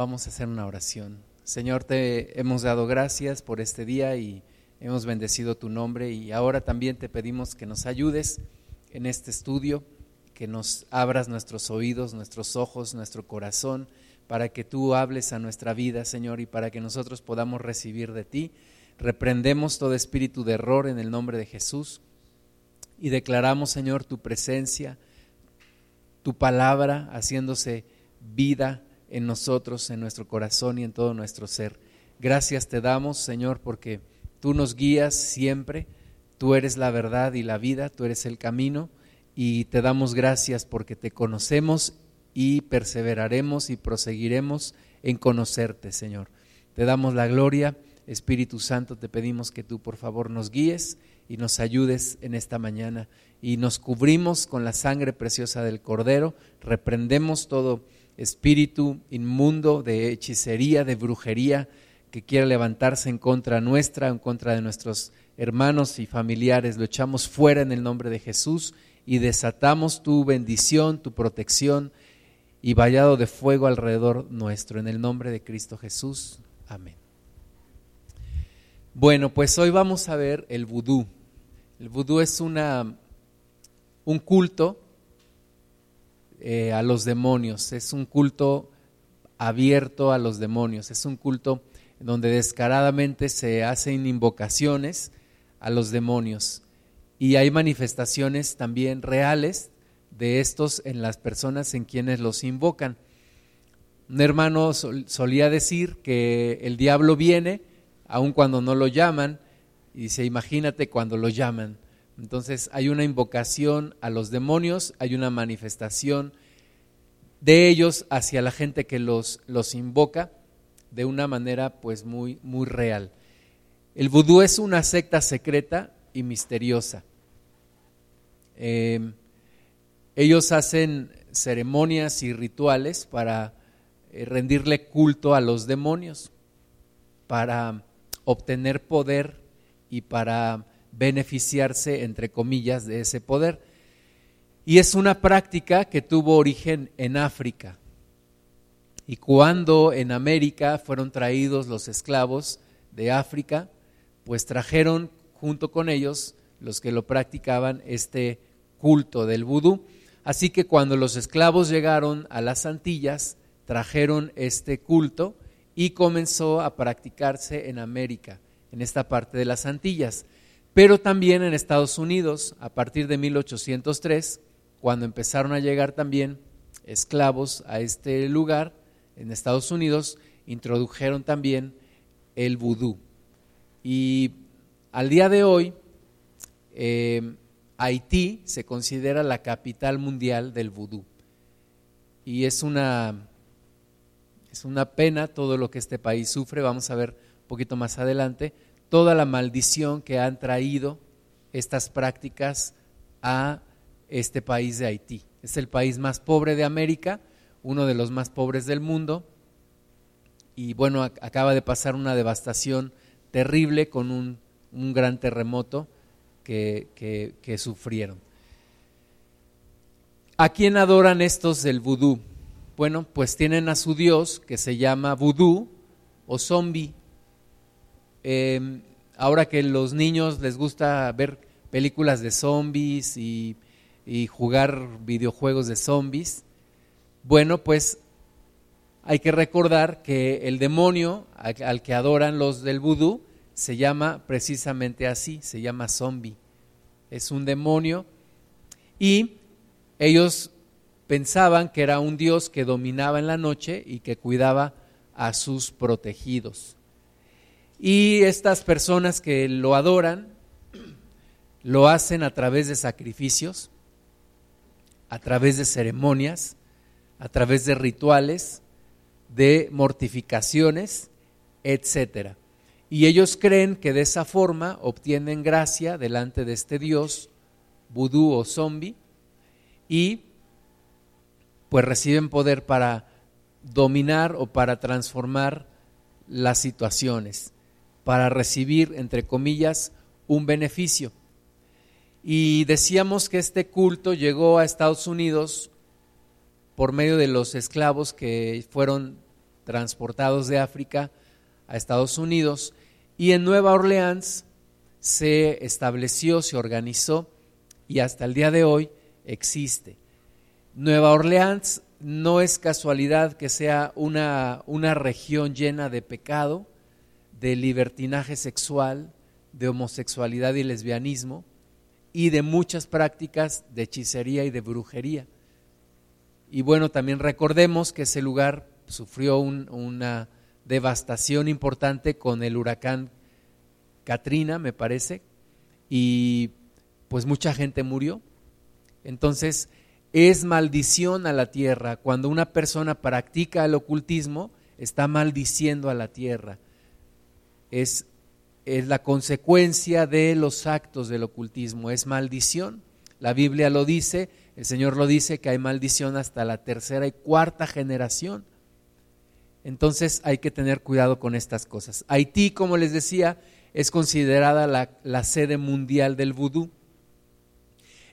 Vamos a hacer una oración. Señor, te hemos dado gracias por este día y hemos bendecido tu nombre y ahora también te pedimos que nos ayudes en este estudio, que nos abras nuestros oídos, nuestros ojos, nuestro corazón, para que tú hables a nuestra vida, Señor, y para que nosotros podamos recibir de ti. Reprendemos todo espíritu de error en el nombre de Jesús y declaramos, Señor, tu presencia, tu palabra haciéndose vida en nosotros, en nuestro corazón y en todo nuestro ser. Gracias te damos, Señor, porque tú nos guías siempre, tú eres la verdad y la vida, tú eres el camino y te damos gracias porque te conocemos y perseveraremos y proseguiremos en conocerte, Señor. Te damos la gloria, Espíritu Santo, te pedimos que tú por favor nos guíes y nos ayudes en esta mañana y nos cubrimos con la sangre preciosa del Cordero, reprendemos todo espíritu inmundo de hechicería, de brujería, que quiera levantarse en contra nuestra, en contra de nuestros hermanos y familiares, lo echamos fuera en el nombre de Jesús y desatamos tu bendición, tu protección y vallado de fuego alrededor nuestro, en el nombre de Cristo Jesús. Amén. Bueno, pues hoy vamos a ver el vudú. El vudú es una, un culto eh, a los demonios, es un culto abierto a los demonios, es un culto donde descaradamente se hacen invocaciones a los demonios y hay manifestaciones también reales de estos en las personas en quienes los invocan. Un hermano solía decir que el diablo viene aun cuando no lo llaman y dice, imagínate cuando lo llaman. Entonces hay una invocación a los demonios, hay una manifestación de ellos hacia la gente que los, los invoca de una manera pues muy, muy real. El vudú es una secta secreta y misteriosa. Em, ellos hacen ceremonias y rituales para eh, rendirle culto a los demonios, para obtener poder y para beneficiarse, entre comillas, de ese poder. Y es una práctica que tuvo origen en África. Y cuando en América fueron traídos los esclavos de África, pues trajeron junto con ellos los que lo practicaban este culto del vudú. Así que cuando los esclavos llegaron a las Antillas, trajeron este culto y comenzó a practicarse en América, en esta parte de las Antillas pero también en Estados Unidos, a partir de 1803, cuando empezaron a llegar también esclavos a este lugar, en Estados Unidos, introdujeron también el vudú. Y al día de hoy, eh, Haití se considera la capital mundial del vudú. Y es una, es una pena todo lo que este país sufre, vamos a ver un poquito más adelante, toda la maldición que han traído estas prácticas a este país de Haití. Es el país más pobre de América, uno de los más pobres del mundo, y bueno, acaba de pasar una devastación terrible con un, gran terremoto que, que, sufrieron. ¿A quién adoran estos del vudú? Bueno, pues tienen a su dios que se llama vudú o zombie Em, ahora que los niños les gusta ver películas de zombies y, jugar videojuegos de zombies, bueno, pues hay que recordar que el demonio al, que adoran los del vudú se llama precisamente así, se llama zombie. Es un demonio y ellos pensaban que era un dios que dominaba en la noche y que cuidaba a sus protegidos. Y estas personas que lo adoran, lo hacen a través de sacrificios, a través de ceremonias, a través de rituales, de mortificaciones, etcétera. Y ellos creen que de esa forma obtienen gracia delante de este Dios, vudú o zombie, y pues reciben poder para dominar o para transformar las situaciones para recibir, entre comillas, un beneficio. Y decíamos que este culto llegó a Estados Unidos por medio de los esclavos que fueron transportados de África a Estados Unidos y en Nueva Orleans se estableció, se organizó y hasta el día de hoy existe. Nueva Orleans no es casualidad que sea una, una región llena de pecado, de libertinaje sexual, de homosexualidad y lesbianismo y de muchas prácticas de hechicería y de brujería. Y bueno, también recordemos que ese lugar sufrió una devastación importante con el huracán Katrina, me parece, y pues mucha gente murió. Entonces, es maldición a la tierra. Cuando una persona practica el ocultismo, está maldiciendo a la tierra. Es, es la consecuencia de los actos del ocultismo, es maldición. La Biblia lo dice, el Señor lo dice, que hay maldición hasta la tercera y cuarta generación. Entonces hay que tener cuidado con estas cosas. Haití, como les decía, es considerada la, la sede mundial del vudú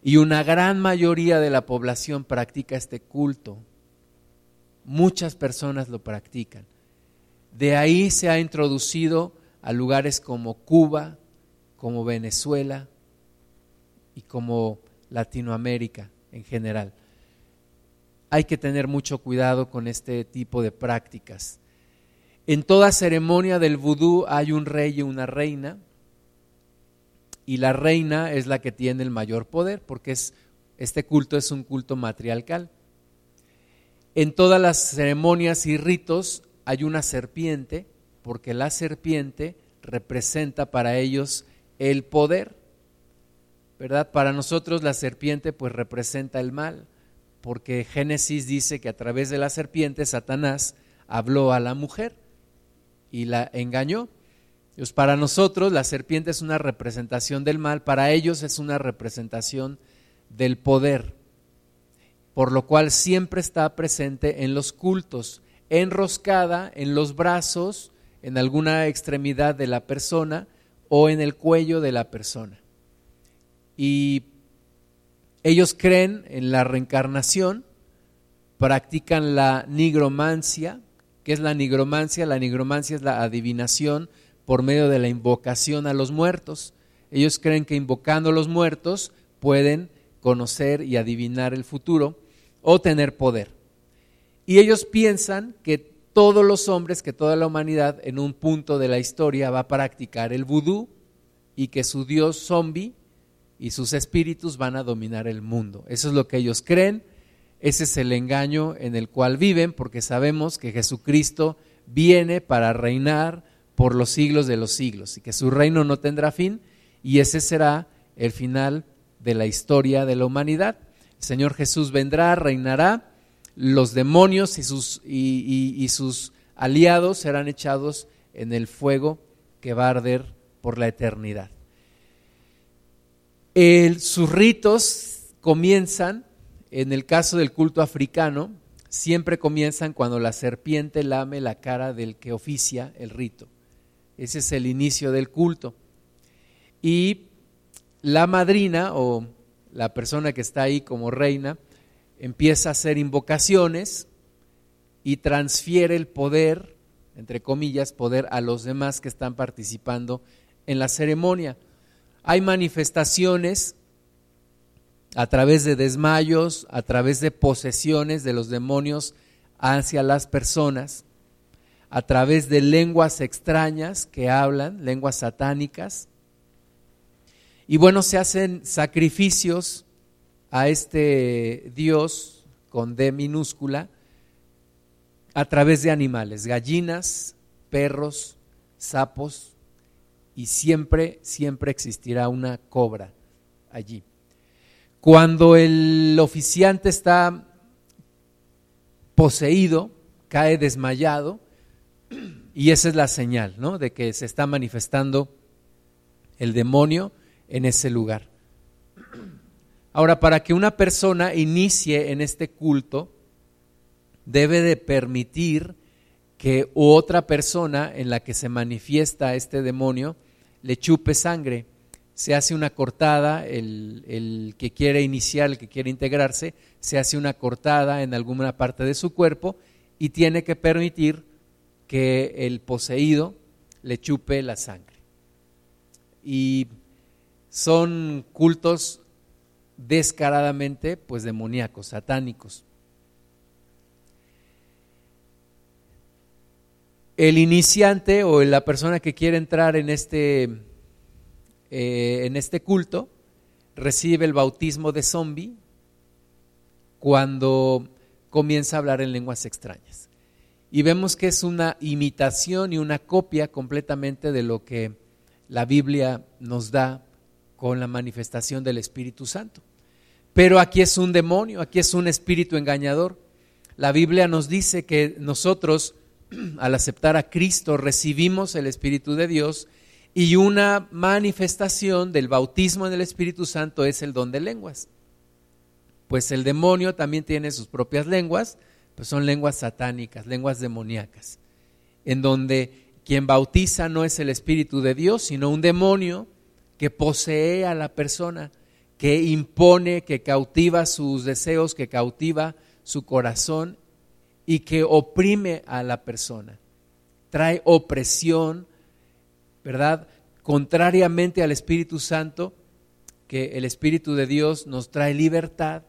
y una gran mayoría de la población practica este culto. Muchas personas lo practican. De ahí se ha introducido a lugares como Cuba, como Venezuela y como Latinoamérica en general. Hay que tener mucho cuidado con este tipo de prácticas. En toda ceremonia del vudú hay un rey y una reina, y la reina es la que tiene el mayor poder, porque es, este culto es un culto matriarcal. En todas las ceremonias y ritos hay una serpiente, porque la serpiente representa para ellos el poder. ¿Verdad? Para nosotros la serpiente pues representa el mal, porque Génesis dice que a través de la serpiente Satanás habló a la mujer y la engañó. Pues para nosotros la serpiente es una representación del mal, para ellos es una representación del poder, por lo cual siempre está presente en los cultos, enroscada en los brazos, en alguna extremidad de la persona o en el cuello de la persona. Y ellos creen en la reencarnación, practican la nigromancia. ¿Qué es la nigromancia? La nigromancia es la adivinación por medio de la invocación a los muertos. Ellos creen que invocando a los muertos pueden conocer y adivinar el futuro o tener poder. Y ellos piensan que todos los hombres, que toda la humanidad en un punto de la historia va a practicar el vudú y que su dios zombie y sus espíritus van a dominar el mundo. Eso es lo que ellos creen, ese es el engaño en el cual viven porque sabemos que Jesucristo viene para reinar por los siglos de los siglos y que su reino no tendrá fin y ese será el final de la historia de la humanidad. El Señor Jesús vendrá, reinará, los demonios y sus, y, sus aliados serán echados en el fuego que va a arder por la eternidad. sus ritos comienzan, en el caso del culto africano, siempre comienzan cuando la serpiente lame la cara del que oficia el rito. Ese es el inicio del culto. Y la madrina o la persona que está ahí como reina empieza a hacer invocaciones y transfiere el poder, entre comillas, poder a los demás que están participando en la ceremonia. Hay manifestaciones a través de desmayos, a través de posesiones de los demonios hacia las personas a través de lenguas extrañas que hablan, lenguas satánicas. Y bueno, se hacen sacrificios a este Dios con D minúscula a través de animales, gallinas, perros, sapos, y siempre, siempre existirá una cobra allí. Cuando el oficiante está poseído, cae desmayado, y esa es la señal, ¿no? De que se está manifestando el demonio en ese lugar. Ahora, para que una persona inicie en este culto, debe de permitir que otra persona en la que se manifiesta este demonio le chupe sangre. Se hace una cortada, el, el, que quiere iniciar, el que quiere integrarse, se hace una cortada en alguna parte de su cuerpo y tiene que permitir que el poseído le chupe la sangre. Y son cultos descaradamente pues demoníacos, satánicos. El iniciante o la persona que quiere entrar en este, eh, en este culto recibe el bautismo de zombie cuando comienza a hablar en lenguas extrañas. Y vemos que es una imitación y una copia completamente de lo que la Biblia nos da con la manifestación del Espíritu Santo. Pero aquí es un demonio, aquí es un espíritu engañador. La Biblia nos dice que nosotros, al aceptar a Cristo, recibimos el Espíritu de Dios y una manifestación del bautismo en el Espíritu Santo es el don de lenguas. Pues el demonio también tiene sus propias lenguas, pues son lenguas satánicas, lenguas demoníacas, en donde quien bautiza no es el Espíritu de Dios, sino un demonio que posee a la persona, que impone, que cautiva sus deseos, que cautiva su corazón y que oprime a la persona. Trae opresión, ¿verdad? Contrariamente al Espíritu Santo, que el Espíritu de Dios nos trae libertad,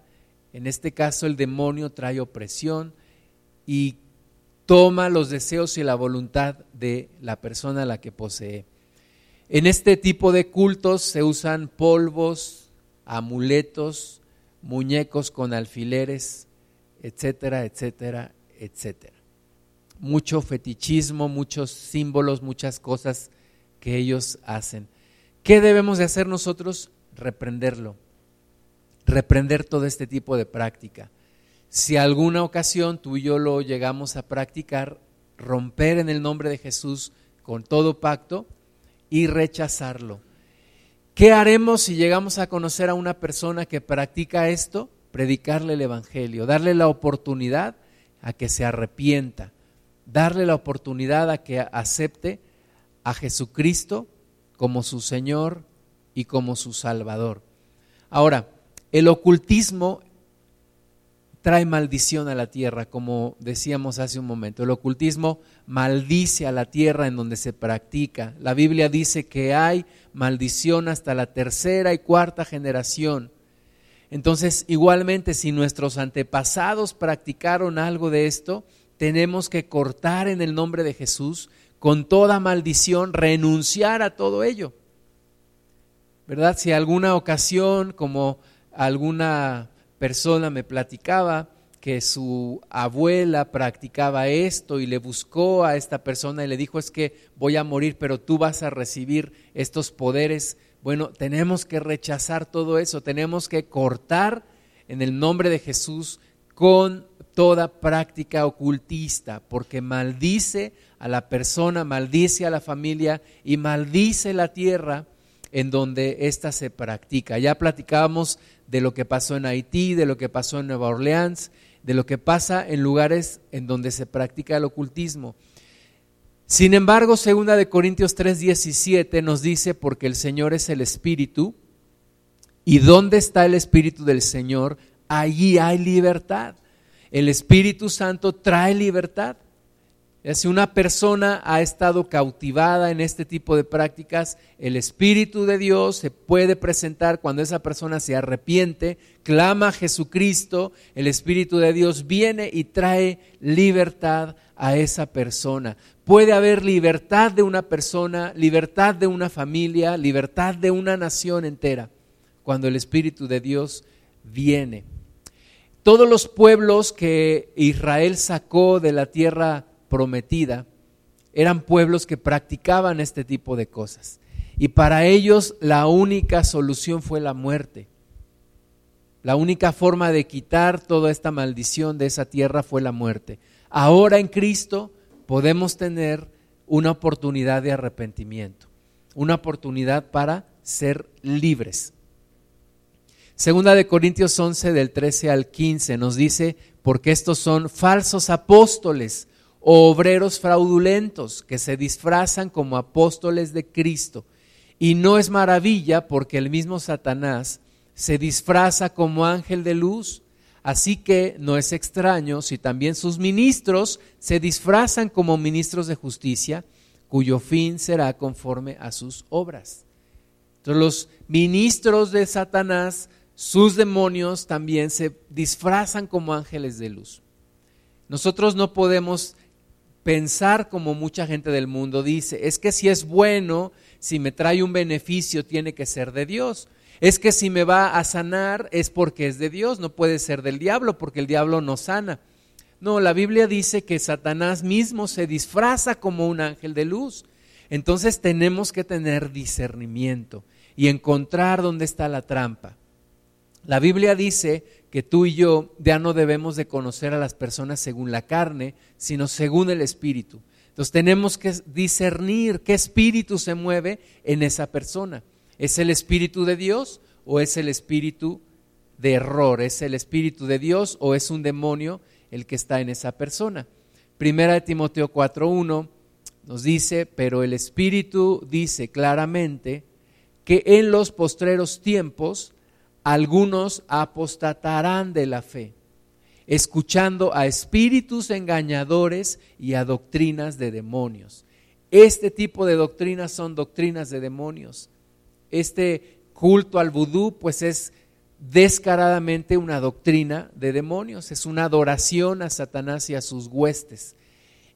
en este caso el demonio trae opresión y toma los deseos y la voluntad de la persona a la que posee. En este tipo de cultos se usan polvos, amuletos, muñecos con alfileres, etcétera, etcétera, etcétera. Mucho fetichismo, muchos símbolos, muchas cosas que ellos hacen. ¿Qué debemos de hacer nosotros? Reprenderlo, reprender todo este tipo de práctica. Si alguna ocasión tú y yo lo llegamos a practicar, romper en el nombre de Jesús con todo pacto y rechazarlo. ¿Qué haremos si llegamos a conocer a una persona que practica esto? Predicarle el Evangelio, darle la oportunidad a que se arrepienta, darle la oportunidad a que acepte a Jesucristo como su Señor y como su Salvador. Ahora, el ocultismo trae maldición a la tierra, como decíamos hace un momento. El ocultismo maldice a la tierra en donde se practica. La Biblia dice que hay maldición hasta la tercera y cuarta generación. Entonces, igualmente, si nuestros antepasados practicaron algo de esto, tenemos que cortar en el nombre de Jesús con toda maldición, renunciar a todo ello. ¿Verdad? Si alguna ocasión, como alguna persona me platicaba que su abuela practicaba esto y le buscó a esta persona y le dijo es que voy a morir, pero tú vas a recibir estos poderes. Bueno, tenemos que rechazar todo eso, tenemos que cortar en el nombre de Jesús con toda práctica ocultista, porque maldice a la persona, maldice a la familia y maldice la tierra en donde ésta se practica. Ya platicábamos de lo que pasó en Haití, de lo que pasó en Nueva Orleans, de lo que pasa en lugares en donde se practica el ocultismo. Sin embargo, segunda de Corintios 3:17 nos dice porque el Señor es el espíritu y donde está el espíritu del Señor, allí hay libertad. El Espíritu Santo trae libertad. Si una persona ha estado cautivada en este tipo de prácticas, el Espíritu de Dios se puede presentar cuando esa persona se arrepiente, clama a Jesucristo, el Espíritu de Dios viene y trae libertad a esa persona. Puede haber libertad de una persona, libertad de una familia, libertad de una nación entera, cuando el Espíritu de Dios viene. Todos los pueblos que Israel sacó de la tierra prometida eran pueblos que practicaban este tipo de cosas. Y para ellos la única solución fue la muerte. La única forma de quitar toda esta maldición de esa tierra fue la muerte. Ahora en Cristo podemos tener una oportunidad de arrepentimiento, una oportunidad para ser libres. Segunda de Corintios 11 del 13 al 15 nos dice, porque estos son falsos apóstoles o obreros fraudulentos que se disfrazan como apóstoles de Cristo. Y no es maravilla porque el mismo Satanás se disfraza como ángel de luz. Así que no es extraño si también sus ministros se disfrazan como ministros de justicia, cuyo fin será conforme a sus obras. Entonces los ministros de Satanás, sus demonios también se disfrazan como ángeles de luz. Nosotros no podemos pensar como mucha gente del mundo dice, es que si es bueno, si me trae un beneficio, tiene que ser de Dios. Es que si me va a sanar es porque es de Dios, no puede ser del diablo, porque el diablo no sana. No, la Biblia dice que Satanás mismo se disfraza como un ángel de luz. Entonces tenemos que tener discernimiento y encontrar dónde está la trampa. La Biblia dice que tú y yo ya no debemos de conocer a las personas según la carne, sino según el Espíritu. Entonces tenemos que discernir qué espíritu se mueve en esa persona. ¿Es el Espíritu de Dios o es el Espíritu de error? ¿Es el Espíritu de Dios o es un demonio el que está en esa persona? Primera de Timoteo 4.1 nos dice, pero el Espíritu dice claramente que en los postreros tiempos algunos apostatarán de la fe, escuchando a espíritus engañadores y a doctrinas de demonios. Este tipo de doctrinas son doctrinas de demonios este culto al vudú, pues es descaradamente una doctrina de demonios, es una adoración a Satanás y a sus huestes.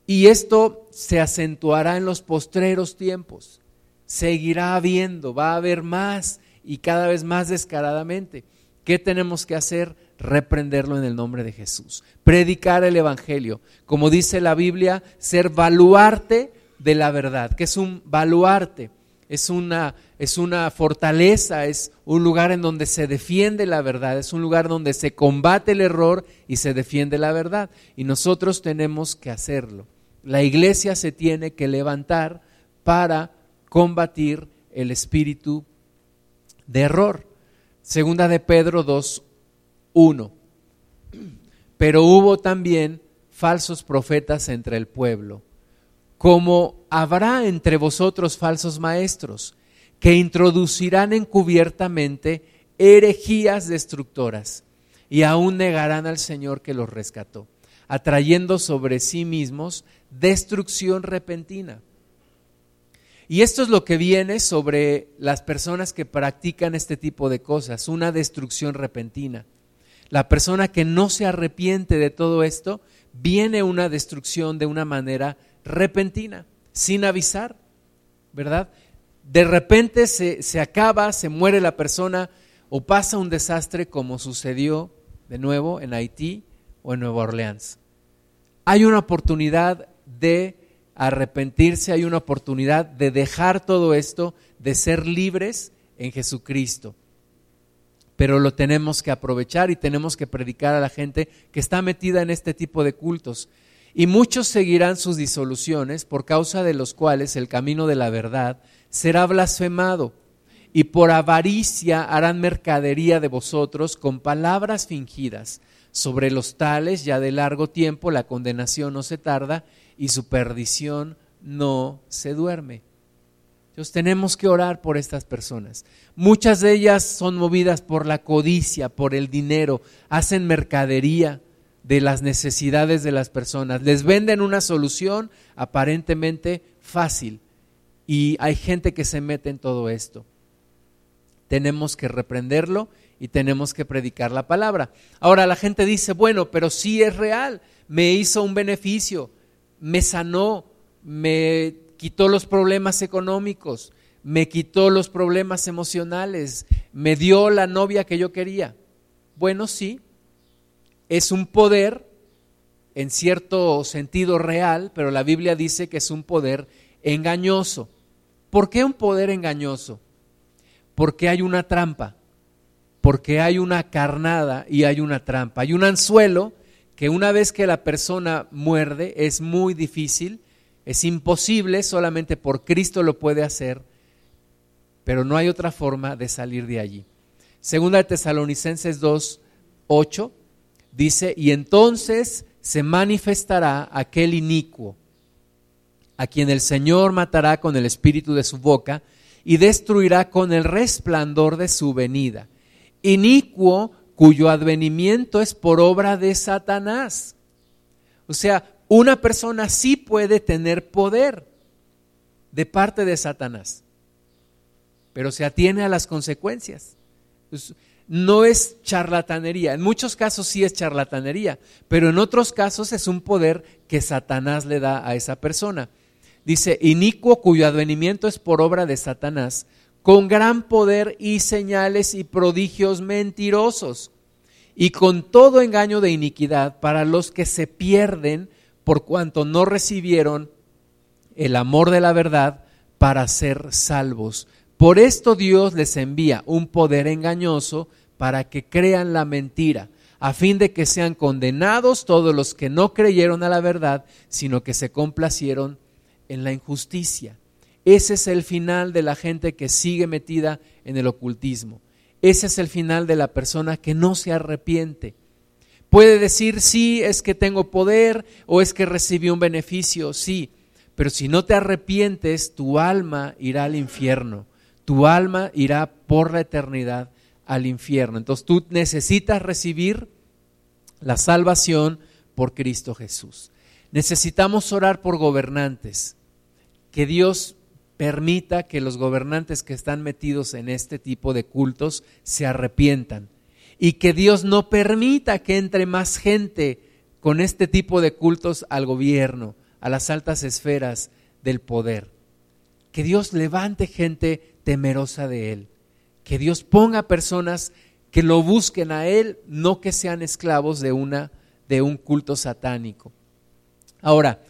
Y esto se acentuará en los postreros tiempos, seguirá habiendo, va a haber más y cada vez más descaradamente. ¿Qué tenemos que hacer? Reprenderlo en el nombre de Jesús. Predicar el Evangelio. Como dice la Biblia, ser baluarte de la verdad. que es un baluarte? es una, es una fortaleza, es un lugar en donde se defiende la verdad, es un lugar donde se combate el error y se defiende la verdad. Y nosotros tenemos que hacerlo. La iglesia se tiene que levantar para combatir el espíritu de error. Segunda de Pedro 2, 1. Pero hubo también falsos profetas entre el pueblo como habrá entre vosotros falsos maestros que introducirán encubiertamente herejías destructoras y aún negarán al Señor que los rescató, atrayendo sobre sí mismos destrucción repentina. Y esto es lo que viene sobre las personas que practican este tipo de cosas, una destrucción repentina. La persona que no se arrepiente de todo esto, viene una destrucción de una manera repentina, sin avisar, ¿verdad? De repente se, se acaba, se muere la persona o pasa un desastre como sucedió de nuevo en Haití o en Nueva Orleans. Hay una oportunidad de arrepentirse, hay una oportunidad de dejar todo esto, de ser libres en Jesucristo. Pero lo tenemos que aprovechar y tenemos que predicar a la gente que está metida en este tipo de cultos. Y muchos seguirán sus disoluciones, por causa de los cuales el camino de la verdad será blasfemado, y por avaricia harán mercadería de vosotros con palabras fingidas. Sobre los tales ya de largo tiempo la condenación no se tarda y su perdición no se duerme. Entonces tenemos que orar por estas personas. Muchas de ellas son movidas por la codicia, por el dinero, hacen mercadería de las necesidades de las personas. Les venden una solución aparentemente fácil y hay gente que se mete en todo esto. Tenemos que reprenderlo y tenemos que predicar la palabra. Ahora la gente dice, bueno, pero sí es real, me hizo un beneficio, me sanó, me quitó los problemas económicos, me quitó los problemas emocionales, me dio la novia que yo quería. Bueno, sí, es un poder en cierto sentido real, pero la Biblia dice que es un poder engañoso. ¿Por qué un poder engañoso? Porque hay una trampa, porque hay una carnada y hay una trampa. Hay un anzuelo que una vez que la persona muerde es muy difícil, es imposible, solamente por Cristo lo puede hacer, pero no hay otra forma de salir de allí. Segunda de Tesalonicenses 2, 8 Dice, y entonces se manifestará aquel inicuo, a quien el Señor matará con el espíritu de su boca y destruirá con el resplandor de su venida. Inicuo cuyo advenimiento es por obra de Satanás. O sea, una persona sí puede tener poder de parte de Satanás, pero se atiene a las consecuencias. No es charlatanería, en muchos casos sí es charlatanería, pero en otros casos es un poder que Satanás le da a esa persona. Dice, inicuo cuyo advenimiento es por obra de Satanás, con gran poder y señales y prodigios mentirosos, y con todo engaño de iniquidad para los que se pierden por cuanto no recibieron el amor de la verdad para ser salvos. Por esto Dios les envía un poder engañoso para que crean la mentira, a fin de que sean condenados todos los que no creyeron a la verdad, sino que se complacieron en la injusticia. Ese es el final de la gente que sigue metida en el ocultismo. Ese es el final de la persona que no se arrepiente. Puede decir, sí, es que tengo poder o es que recibí un beneficio, sí, pero si no te arrepientes, tu alma irá al infierno, tu alma irá por la eternidad al infierno. Entonces tú necesitas recibir la salvación por Cristo Jesús. Necesitamos orar por gobernantes, que Dios permita que los gobernantes que están metidos en este tipo de cultos se arrepientan y que Dios no permita que entre más gente con este tipo de cultos al gobierno, a las altas esferas del poder. Que Dios levante gente temerosa de Él. Que Dios ponga personas que lo busquen a Él, no que sean esclavos de, una, de un culto satánico. Ahora,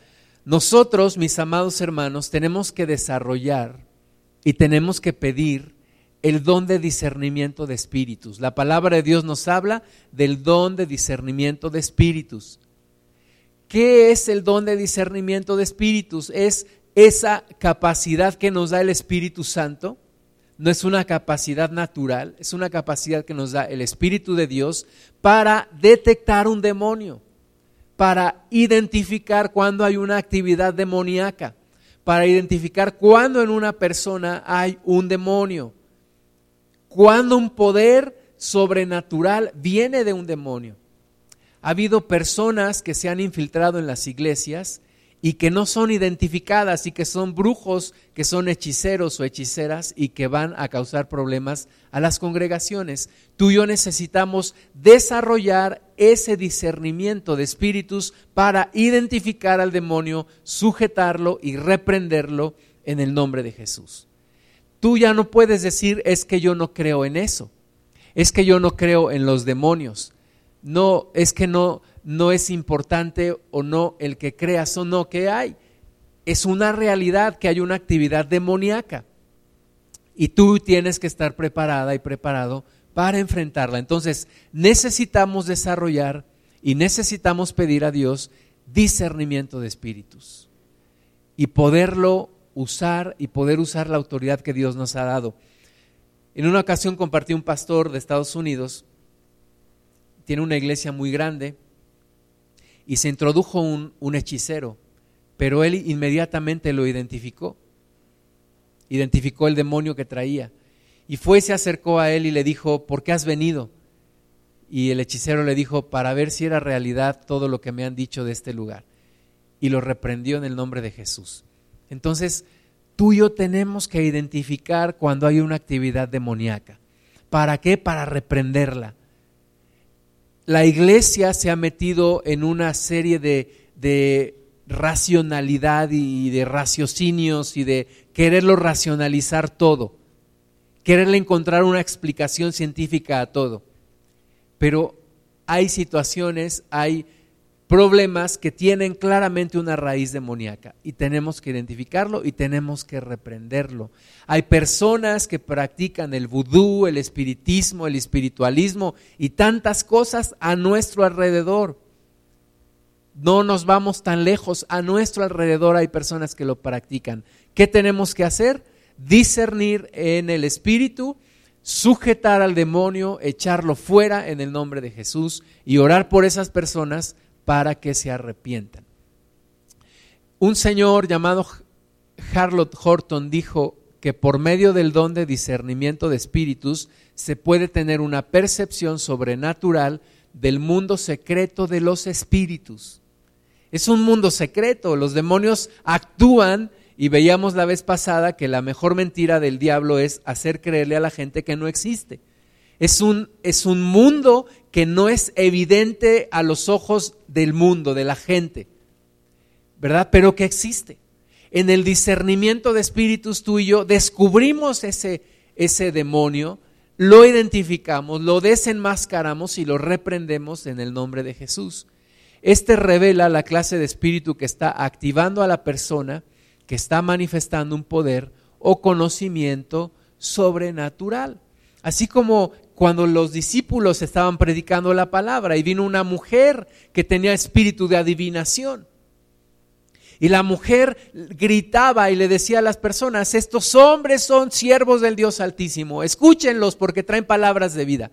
nosotros, mis amados hermanos, tenemos que desarrollar y tenemos que pedir el don de discernimiento de espíritus. La palabra de Dios nos habla del don de discernimiento de espíritus. ¿Qué es el don de discernimiento de espíritus? Es esa capacidad que nos da el Espíritu Santo. No es una capacidad natural, es una capacidad que nos da el Espíritu de Dios para detectar un demonio, para identificar cuando hay una actividad demoníaca, para identificar cuando en una persona hay un demonio cuando un poder sobrenatural viene de un demonio. Ha habido personas que se han infiltrado en las iglesias y que no son identificadas y que son brujos, que son hechiceros o hechiceras y que van a causar problemas a las congregaciones. Tú y yo necesitamos desarrollar ese discernimiento de espíritus para identificar al demonio, sujetarlo y reprenderlo en el nombre de Jesús. Tú ya no puedes decir es que yo no creo en eso, es que yo no creo en los demonios, no, es que no, no es importante o no el que creas o no que hay. Es una realidad que hay una actividad demoníaca y tú tienes que estar preparada y preparado para enfrentarla. Entonces necesitamos desarrollar y necesitamos pedir a Dios discernimiento de espíritus y poderlo usar y poder usar la autoridad que Dios nos ha dado. En una ocasión compartí un pastor de Estados Unidos, tiene una iglesia muy grande, y se introdujo un, un hechicero, pero él inmediatamente lo identificó, identificó el demonio que traía, y fue, se acercó a él y le dijo, ¿por qué has venido? Y el hechicero le dijo, para ver si era realidad todo lo que me han dicho de este lugar. Y lo reprendió en el nombre de Jesús. Entonces, tú y yo tenemos que identificar cuando hay una actividad demoníaca. ¿Para qué? Para reprenderla. La iglesia se ha metido en una serie de, de racionalidad y de raciocinios y de quererlo racionalizar todo, quererle encontrar una explicación científica a todo. Pero hay situaciones, hay problemas que tienen claramente una raíz demoníaca y tenemos que identificarlo y tenemos que reprenderlo. Hay personas que practican el vudú, el espiritismo, el espiritualismo y tantas cosas a nuestro alrededor. No nos vamos tan lejos, a nuestro alrededor hay personas que lo practican. ¿Qué tenemos que hacer? Discernir en el espíritu, sujetar al demonio, echarlo fuera en el nombre de Jesús y orar por esas personas para que se arrepientan. Un señor llamado Harlot Horton dijo que por medio del don de discernimiento de espíritus se puede tener una percepción sobrenatural del mundo secreto de los espíritus. Es un mundo secreto, los demonios actúan y veíamos la vez pasada que la mejor mentira del diablo es hacer creerle a la gente que no existe. Es un, es un mundo que no es evidente a los ojos del mundo, de la gente, ¿verdad? Pero que existe. En el discernimiento de espíritus tú y yo descubrimos ese, ese demonio, lo identificamos, lo desenmascaramos y lo reprendemos en el nombre de Jesús. Este revela la clase de espíritu que está activando a la persona, que está manifestando un poder o conocimiento sobrenatural. Así como cuando los discípulos estaban predicando la palabra y vino una mujer que tenía espíritu de adivinación. Y la mujer gritaba y le decía a las personas, estos hombres son siervos del Dios Altísimo, escúchenlos porque traen palabras de vida.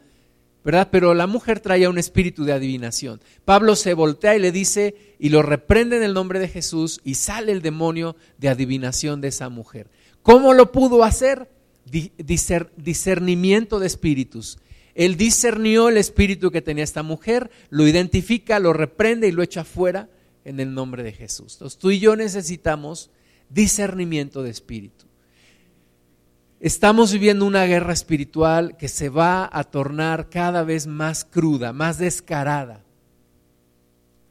¿Verdad? Pero la mujer traía un espíritu de adivinación. Pablo se voltea y le dice, y lo reprende en el nombre de Jesús, y sale el demonio de adivinación de esa mujer. ¿Cómo lo pudo hacer? Discernimiento de espíritus. Él discernió el espíritu que tenía esta mujer, lo identifica, lo reprende y lo echa fuera en el nombre de Jesús. Entonces tú y yo necesitamos discernimiento de espíritu. Estamos viviendo una guerra espiritual que se va a tornar cada vez más cruda, más descarada.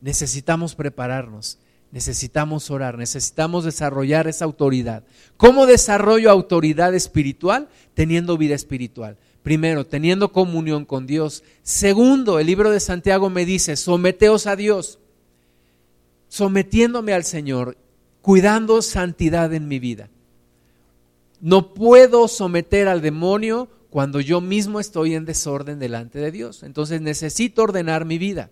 Necesitamos prepararnos. Necesitamos orar, necesitamos desarrollar esa autoridad. ¿Cómo desarrollo autoridad espiritual? Teniendo vida espiritual. Primero, teniendo comunión con Dios. Segundo, el libro de Santiago me dice, someteos a Dios, sometiéndome al Señor, cuidando santidad en mi vida. No puedo someter al demonio cuando yo mismo estoy en desorden delante de Dios. Entonces necesito ordenar mi vida.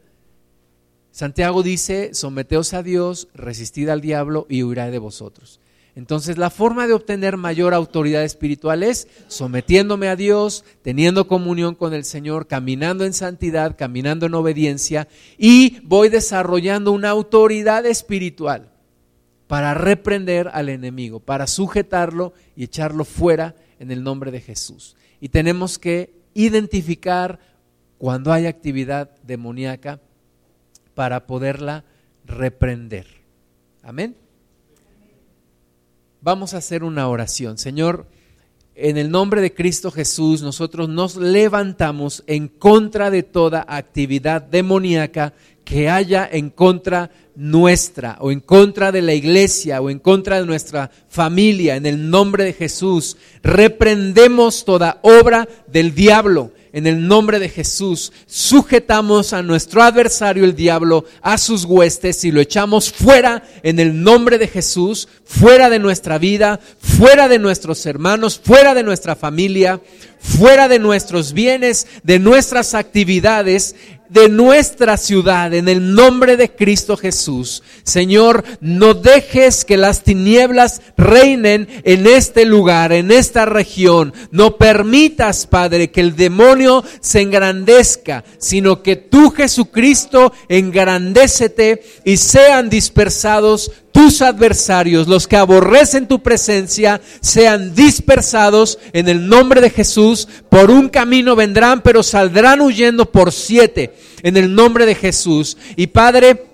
Santiago dice, someteos a Dios, resistid al diablo y huirá de vosotros. Entonces la forma de obtener mayor autoridad espiritual es sometiéndome a Dios, teniendo comunión con el Señor, caminando en santidad, caminando en obediencia y voy desarrollando una autoridad espiritual para reprender al enemigo, para sujetarlo y echarlo fuera en el nombre de Jesús. Y tenemos que identificar cuando hay actividad demoníaca para poderla reprender. Amén. Vamos a hacer una oración. Señor, en el nombre de Cristo Jesús, nosotros nos levantamos en contra de toda actividad demoníaca que haya en contra nuestra o en contra de la iglesia o en contra de nuestra familia. En el nombre de Jesús, reprendemos toda obra del diablo en el nombre de Jesús, sujetamos a nuestro adversario el diablo, a sus huestes y lo echamos fuera en el nombre de Jesús, fuera de nuestra vida, fuera de nuestros hermanos, fuera de nuestra familia, fuera de nuestros bienes, de nuestras actividades, de nuestra ciudad en el nombre de Cristo Jesús. Señor, no dejes que las tinieblas reinen en este lugar, en esta región. No permitas, Padre, que el demonio se engrandezca, sino que tú, Jesucristo, engrandécete y sean dispersados tus adversarios, los que aborrecen tu presencia, sean dispersados en el nombre de Jesús. Por un camino vendrán, pero saldrán huyendo por siete en el nombre de Jesús. Y Padre,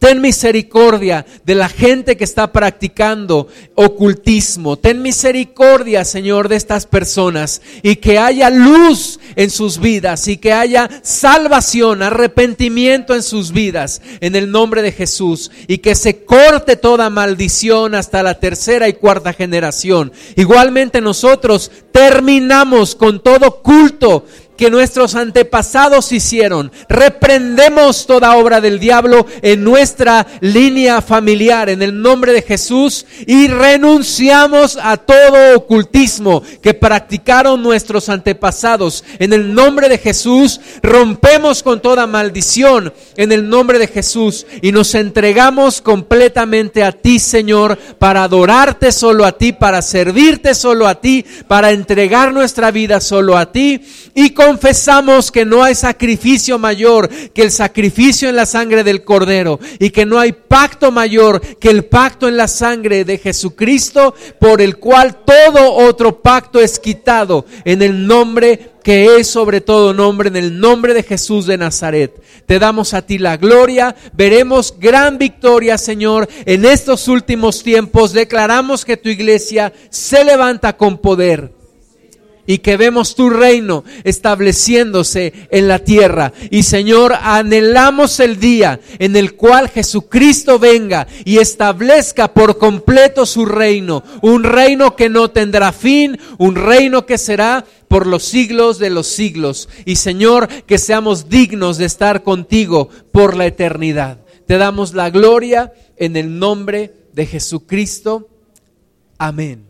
Ten misericordia de la gente que está practicando ocultismo. Ten misericordia, Señor, de estas personas y que haya luz en sus vidas y que haya salvación, arrepentimiento en sus vidas en el nombre de Jesús y que se corte toda maldición hasta la tercera y cuarta generación. Igualmente nosotros terminamos con todo culto que nuestros antepasados hicieron. Reprendemos toda obra del diablo en nuestra línea familiar en el nombre de Jesús y renunciamos a todo ocultismo que practicaron nuestros antepasados. En el nombre de Jesús rompemos con toda maldición en el nombre de Jesús y nos entregamos completamente a ti, Señor, para adorarte solo a ti, para servirte solo a ti, para entregar nuestra vida solo a ti y con confesamos que no hay sacrificio mayor que el sacrificio en la sangre del Cordero y que no hay pacto mayor que el pacto en la sangre de Jesucristo por el cual todo otro pacto es quitado en el nombre que es sobre todo nombre, en el nombre de Jesús de Nazaret. Te damos a ti la gloria, veremos gran victoria, Señor, en estos últimos tiempos. Declaramos que tu iglesia se levanta con poder y que vemos tu reino estableciéndose en la tierra. Y Señor, anhelamos el día en el cual Jesucristo venga y establezca por completo su reino, un reino que no tendrá fin, un reino que será por los siglos de los siglos. Y Señor, que seamos dignos de estar contigo por la eternidad. Te damos la gloria en el nombre de Jesucristo. Amén.